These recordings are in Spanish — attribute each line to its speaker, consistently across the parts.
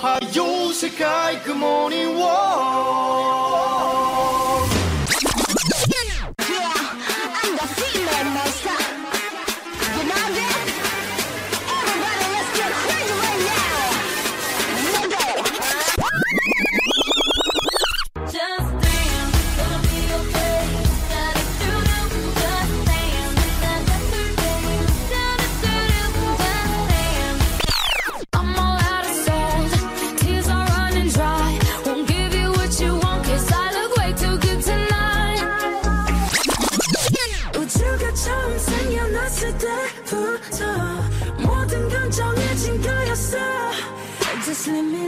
Speaker 1: はよ世界 Good morning world
Speaker 2: Slim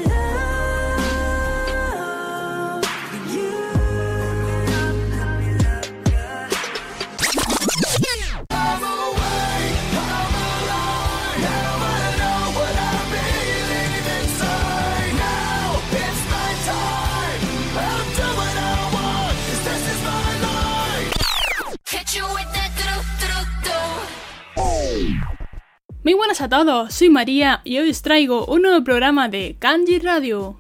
Speaker 3: Muy buenas a todos, soy María y hoy os traigo un nuevo programa de Kanji Radio.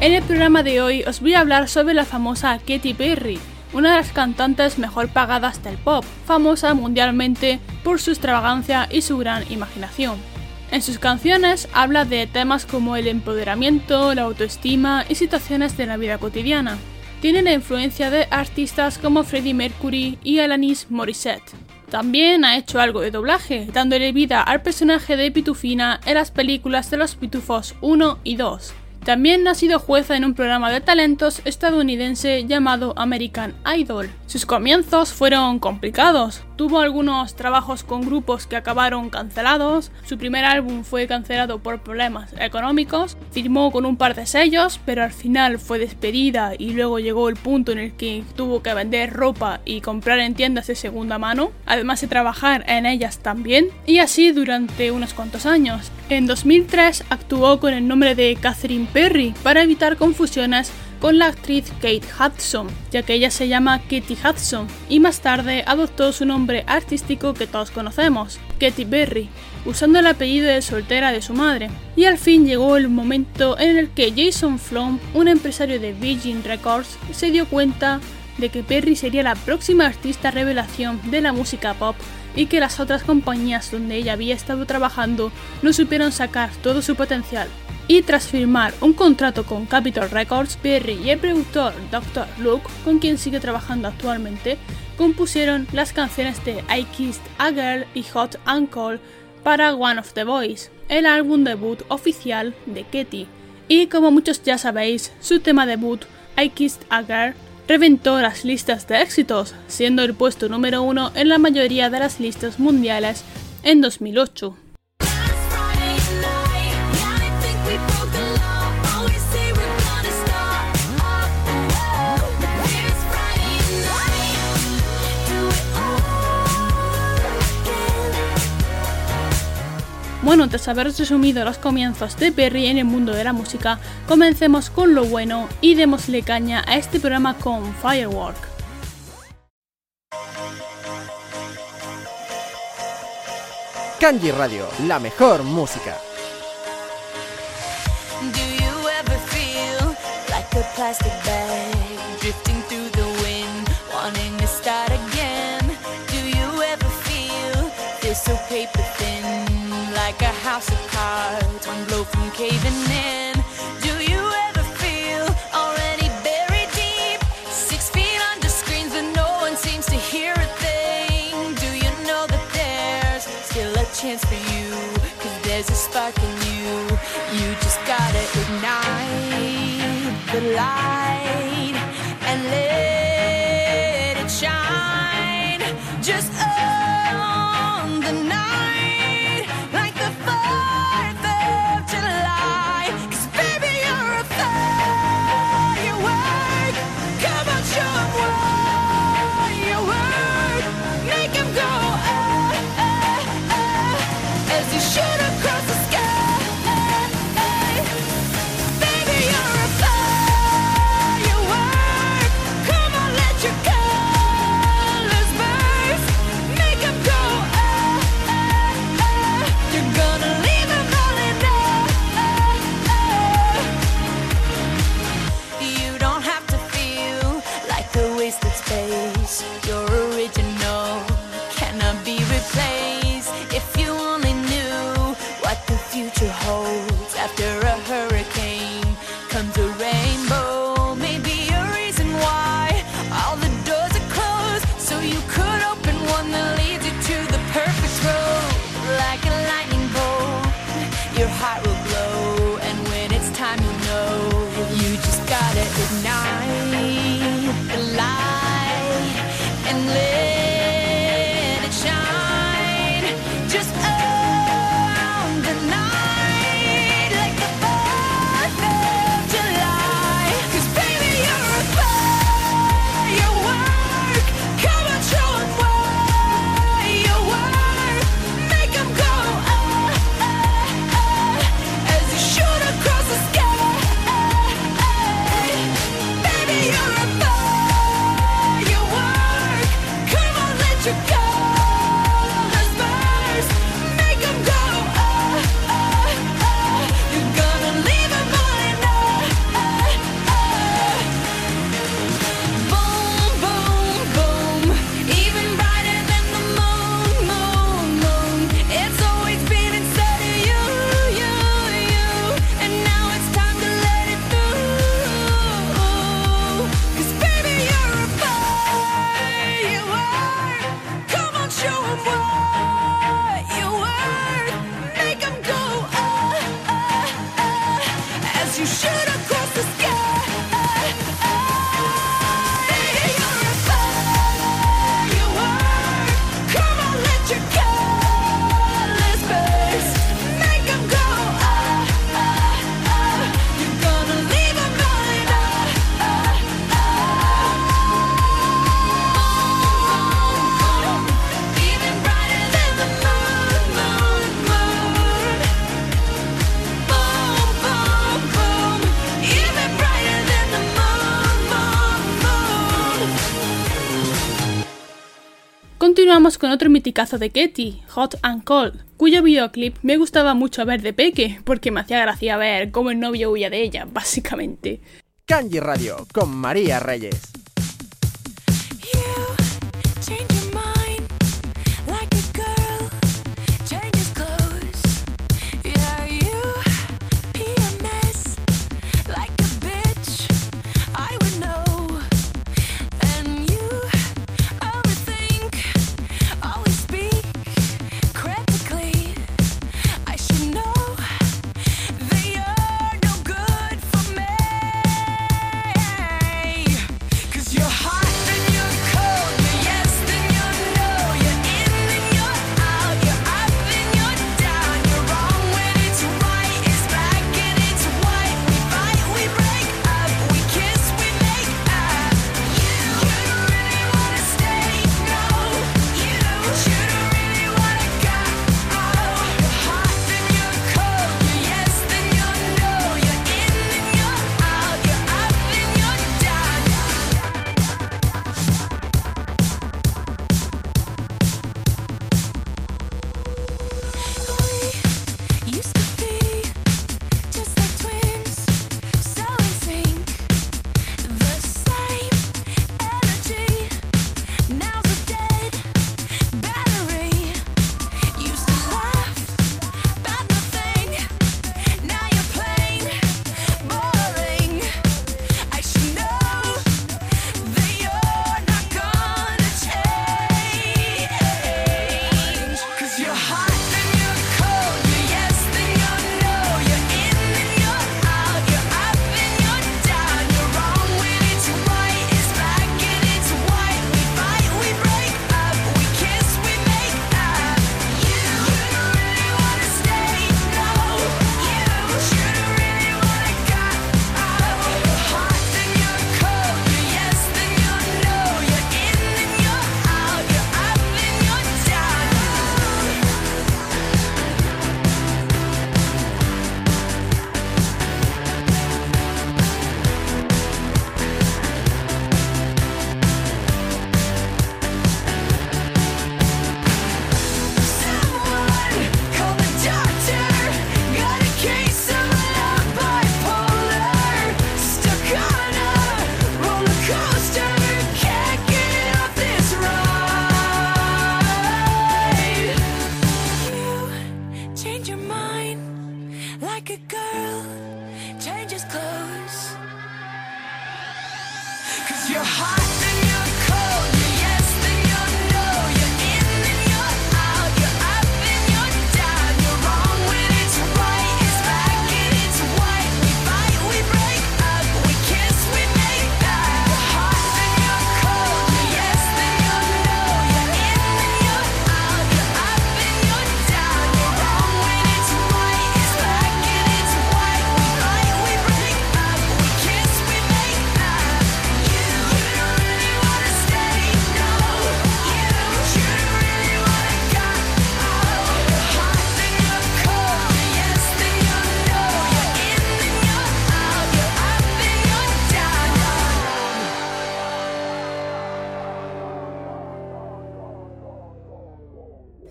Speaker 3: En el programa de hoy os voy a hablar sobre la famosa Katy Perry, una de las cantantes mejor pagadas del pop, famosa mundialmente por su extravagancia y su gran imaginación. En sus canciones habla de temas como el empoderamiento, la autoestima y situaciones de la vida cotidiana. Tiene la influencia de artistas como Freddie Mercury y Alanis Morissette. También ha hecho algo de doblaje, dándole vida al personaje de Pitufina en las películas de los Pitufos 1 y 2. También ha sido jueza en un programa de talentos estadounidense llamado American Idol. Sus comienzos fueron complicados. Tuvo algunos trabajos con grupos que acabaron cancelados. Su primer álbum fue cancelado por problemas económicos. Firmó con un par de sellos, pero al final fue despedida y luego llegó el punto en el que tuvo que vender ropa y comprar en tiendas de segunda mano, además de trabajar en ellas también, y así durante unos cuantos años. En 2003 actuó con el nombre de Catherine Perry para evitar confusiones con la actriz Kate Hudson, ya que ella se llama Katie Hudson, y más tarde adoptó su nombre artístico que todos conocemos, Katy Perry, usando el apellido de soltera de su madre. Y al fin llegó el momento en el que Jason Flom, un empresario de Virgin Records, se dio cuenta de que Perry sería la próxima artista revelación de la música pop y que las otras compañías donde ella había estado trabajando no supieron sacar todo su potencial. Y tras firmar un contrato con Capitol Records, Perry y el productor Dr. Luke, con quien sigue trabajando actualmente, compusieron las canciones de I Kissed a Girl y Hot Cold para One of the Boys, el álbum debut oficial de Katy. Y como muchos ya sabéis, su tema debut, I Kissed a Girl, reventó las listas de éxitos, siendo el puesto número uno en la mayoría de las listas mundiales en 2008. Bueno, tras haber resumido los comienzos de Perry en el mundo de la música, comencemos con lo bueno y démosle caña a este programa con Firework.
Speaker 4: Kanji Radio, la mejor música.
Speaker 2: Do you ever feel like a plastic bag drifting through the wind, wanting to start again? Do you ever feel feel so paper thin, like a house of cards, one blow from caving in?
Speaker 3: Continuamos con otro miticazo de Ketty, Hot and Cold, cuyo videoclip me gustaba mucho ver de peque, porque me hacía gracia ver cómo el novio huía de ella, básicamente.
Speaker 2: Kanji Radio, con María Reyes.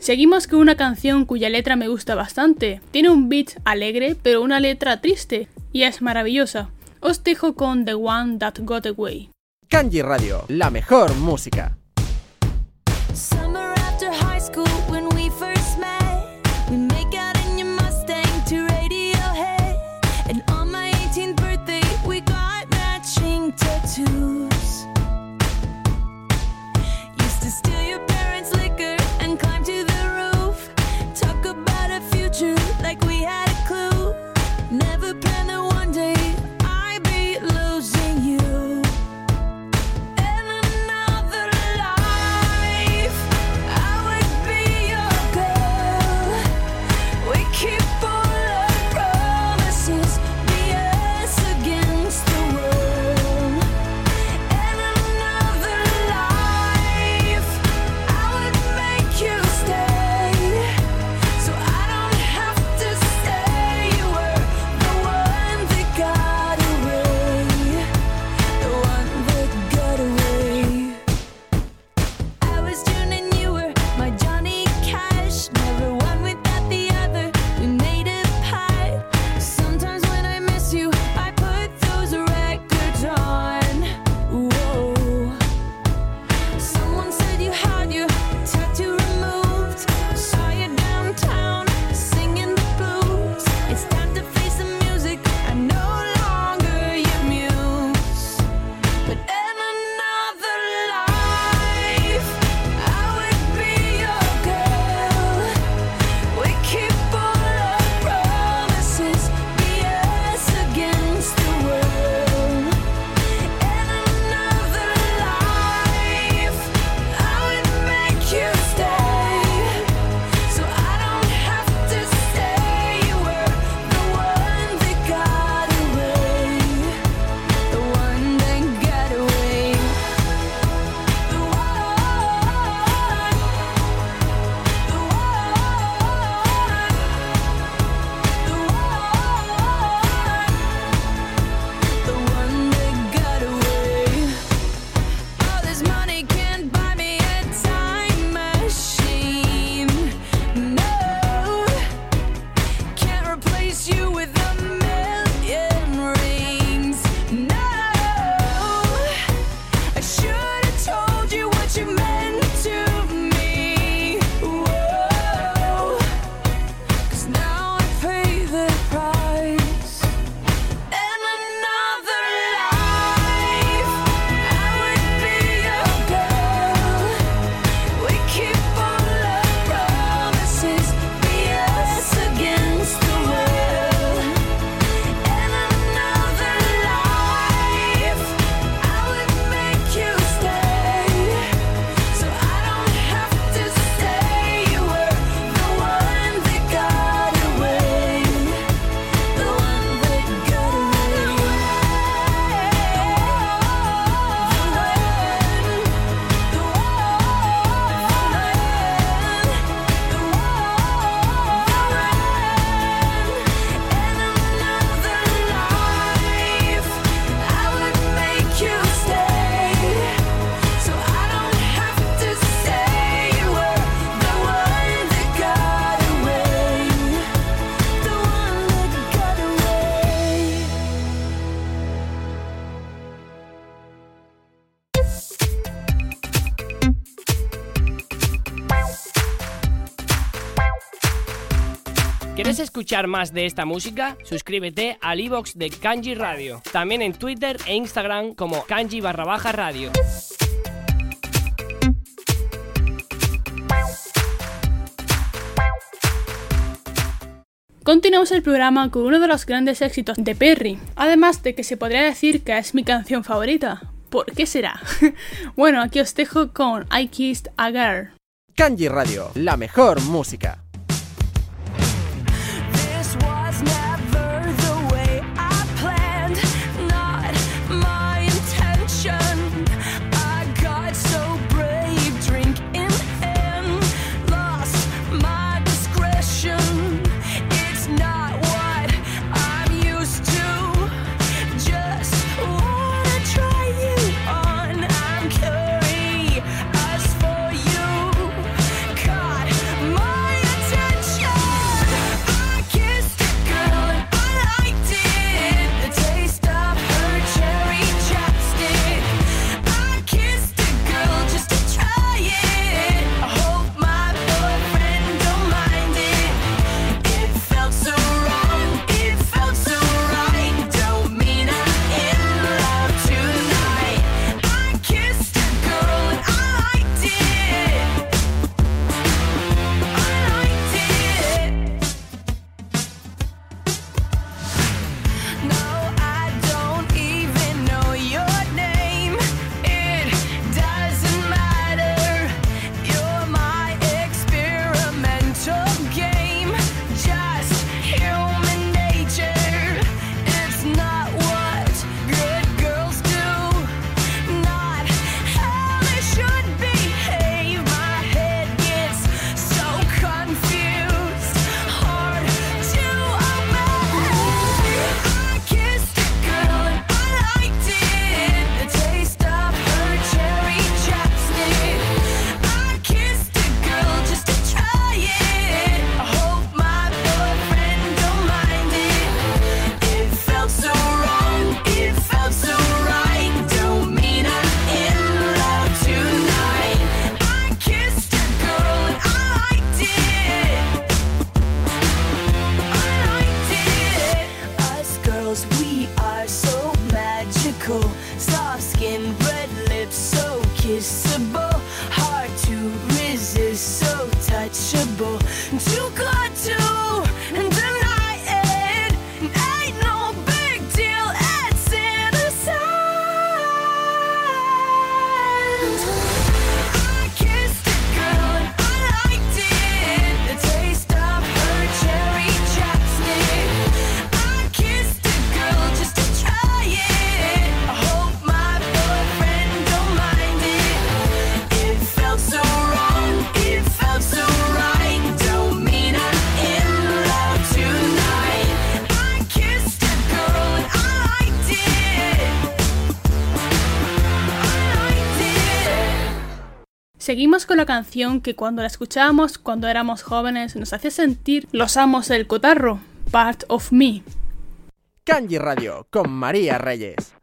Speaker 3: Seguimos con una canción cuya letra me gusta bastante. Tiene un beat alegre, pero una letra triste, y es maravillosa. Os dejo con The One That Got Away.
Speaker 2: Kanji Radio, la mejor música.
Speaker 5: escuchar más de esta música, suscríbete al iBox e de Kanji Radio. También en Twitter e Instagram como Kanji barra radio.
Speaker 3: Continuamos el programa con uno de los grandes éxitos de Perry, además de que se podría decir que es mi canción favorita. ¿Por qué será? bueno, aquí os dejo con I Kissed a Girl.
Speaker 2: Kanji Radio, la mejor música.
Speaker 3: Seguimos con la canción que cuando la escuchábamos cuando éramos jóvenes nos hacía sentir los amos del cotarro, Part of Me.
Speaker 2: Kanji Radio con María Reyes.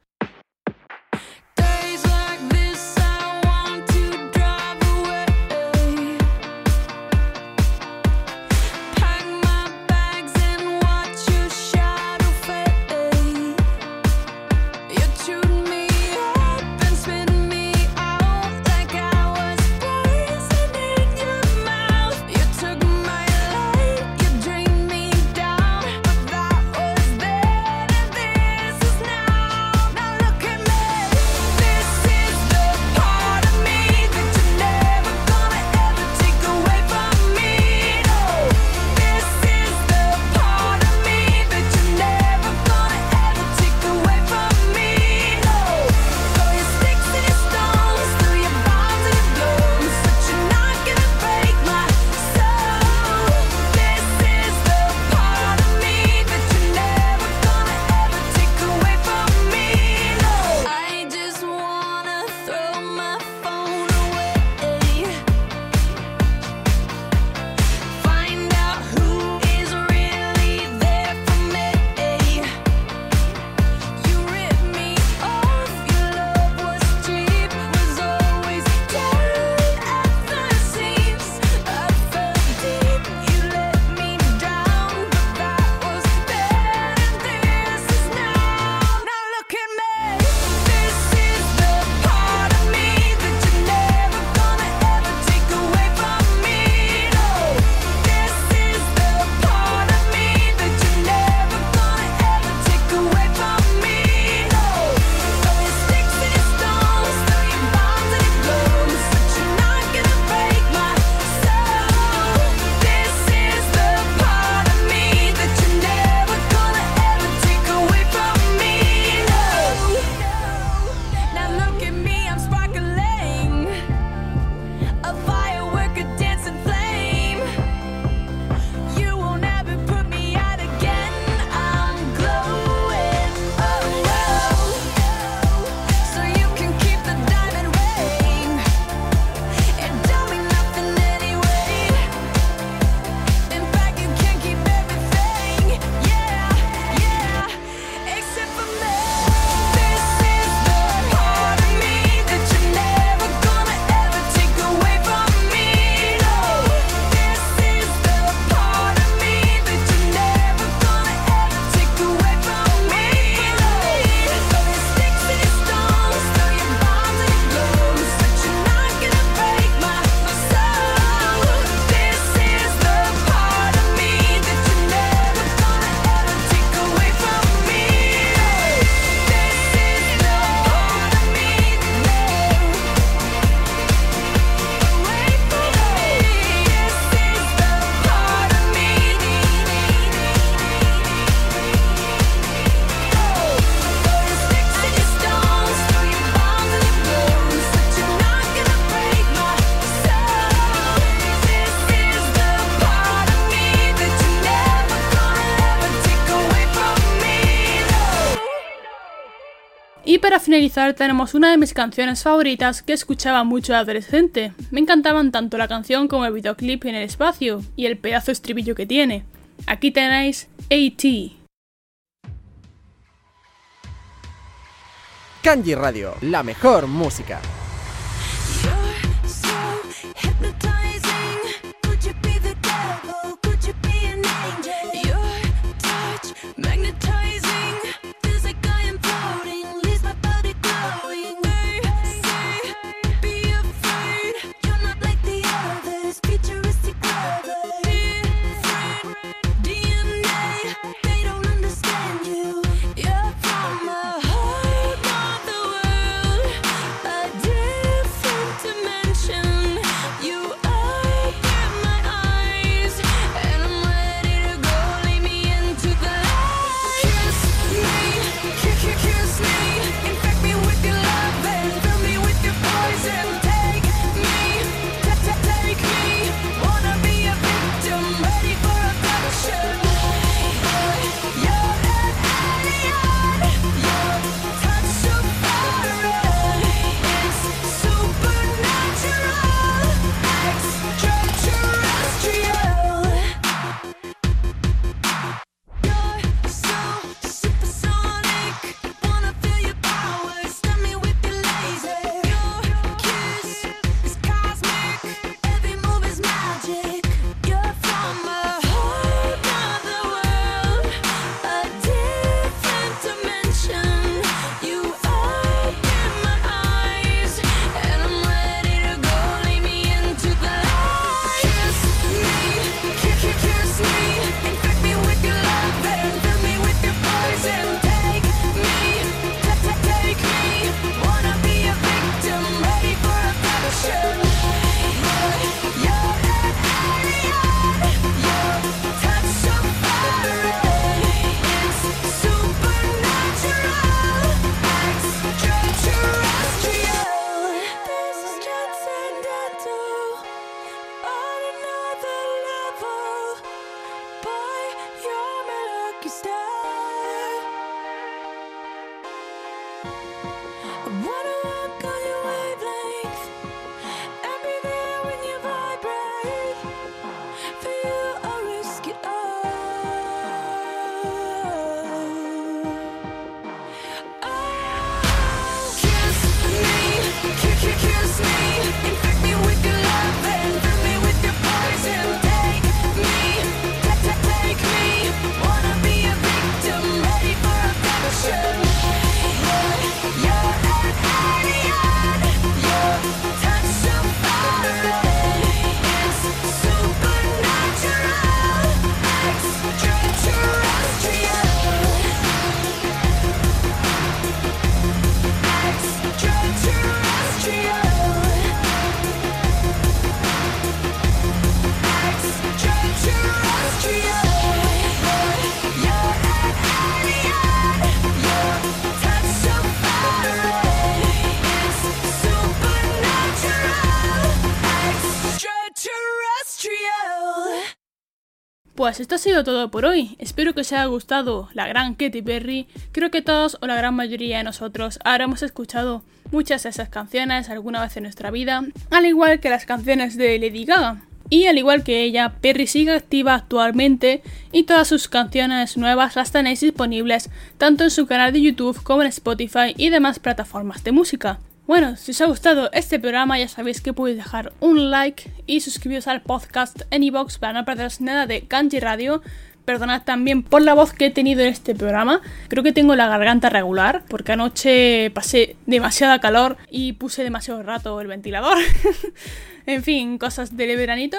Speaker 3: Y para finalizar tenemos una de mis canciones favoritas que escuchaba mucho de adolescente. Me encantaban tanto la canción como el videoclip en el espacio y el pedazo estribillo que tiene. Aquí tenéis AT.
Speaker 2: Kanji Radio, la mejor música.
Speaker 3: Pues esto ha sido todo por hoy. Espero que os haya gustado la gran Katy Perry. Creo que todos o la gran mayoría de nosotros habremos escuchado muchas de esas canciones alguna vez en nuestra vida, al igual que las canciones de Lady Gaga. Y al igual que ella, Perry sigue activa actualmente y todas sus canciones nuevas las tenéis disponibles tanto en su canal de YouTube como en Spotify y demás plataformas de música. Bueno, si os ha gustado este programa ya sabéis que podéis dejar un like y suscribiros al podcast en iVoox para no perderos nada de Kanji Radio. Perdonad también por la voz que he tenido en este programa. Creo que tengo la garganta regular porque anoche pasé demasiada calor y puse demasiado rato el ventilador. en fin, cosas del veranito.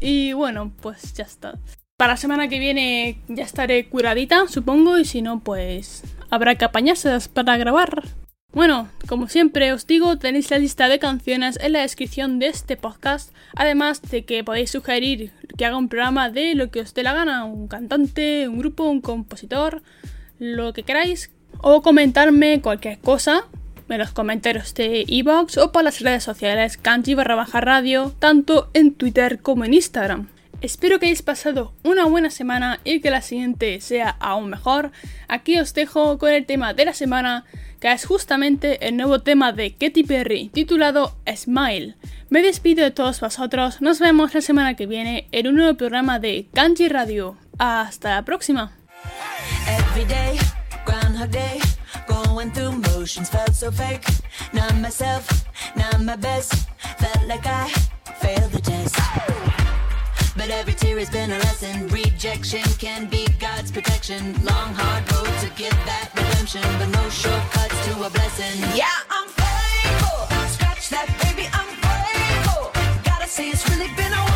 Speaker 3: Y bueno, pues ya está. Para la semana que viene ya estaré curadita, supongo, y si no, pues habrá que para grabar. Bueno, como siempre os digo, tenéis la lista de canciones en la descripción de este podcast, además de que podéis sugerir que haga un programa de lo que os dé la gana, un cantante, un grupo, un compositor, lo que queráis, o comentarme cualquier cosa en los comentarios de iVoox o por las redes sociales kanji barra baja radio, tanto en Twitter como en Instagram. Espero que hayáis pasado una buena semana y que la siguiente sea aún mejor. Aquí os dejo con el tema de la semana, que es justamente el nuevo tema de Katy Perry, titulado Smile. Me despido de todos vosotros, nos vemos la semana que viene en un nuevo programa de Kanji Radio. Hasta la próxima.
Speaker 2: But every tear has been a lesson. Rejection can be God's protection. Long, hard road to get that redemption, but no shortcuts to a blessing. Yeah, I'm faithful. Scratch that, baby, I'm grateful. Gotta say, it's really been a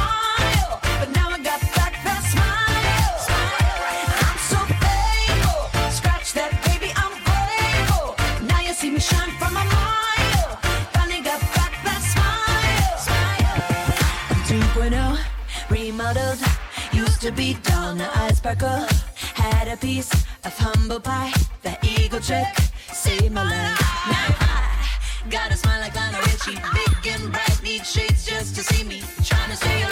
Speaker 2: Used to be dull, now I sparkle. Had a piece of humble pie. The eagle trick saved my life. Now I got a smile like Lionel Richie. Big and bright, need shades just to see me. Trying to stay alive